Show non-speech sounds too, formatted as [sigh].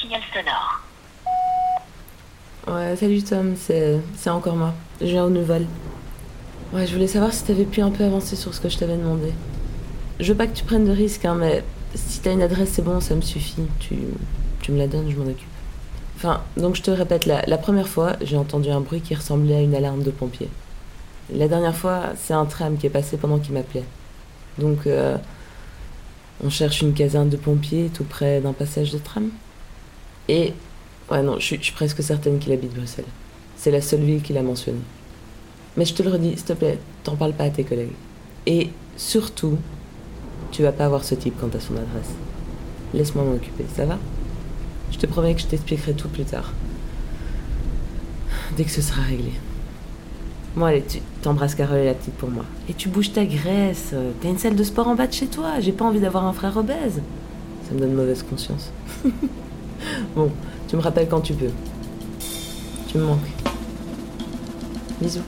signal sonore. Ouais, salut Tom, c'est, c'est encore moi. Je viens aux nouvelles. Ouais, je voulais savoir si t'avais pu un peu avancer sur ce que je t'avais demandé. Je veux pas que tu prennes de risques, hein, mais si t'as une adresse, c'est bon, ça me suffit. Tu, tu me la donnes, je m'en occupe. Enfin, donc je te répète, la, la première fois, j'ai entendu un bruit qui ressemblait à une alarme de pompier. La dernière fois, c'est un tram qui est passé pendant qu'il m'appelait. Donc, euh, on cherche une caserne de pompiers tout près d'un passage de tram. Et, ouais, non, je suis- presque certaine qu'il habite Bruxelles. C'est la seule ville qu'il a mentionnée. Mais je te le redis, s'il te plaît, t'en parles pas à tes collègues. Et surtout, tu vas pas voir ce type quant à son adresse. Laisse-moi m'en occuper, ça va? Je te promets que je t'expliquerai tout plus tard. Dès que ce sera réglé. Bon allez, tu t'embrasses Carole et la petite pour moi. Et tu bouges ta graisse. euh, T'as une salle de sport en bas de chez toi. J'ai pas envie d'avoir un frère obèse. Ça me donne mauvaise conscience. [laughs] bon, tu me rappelles quand tu peux. Tu me manques. Bisous.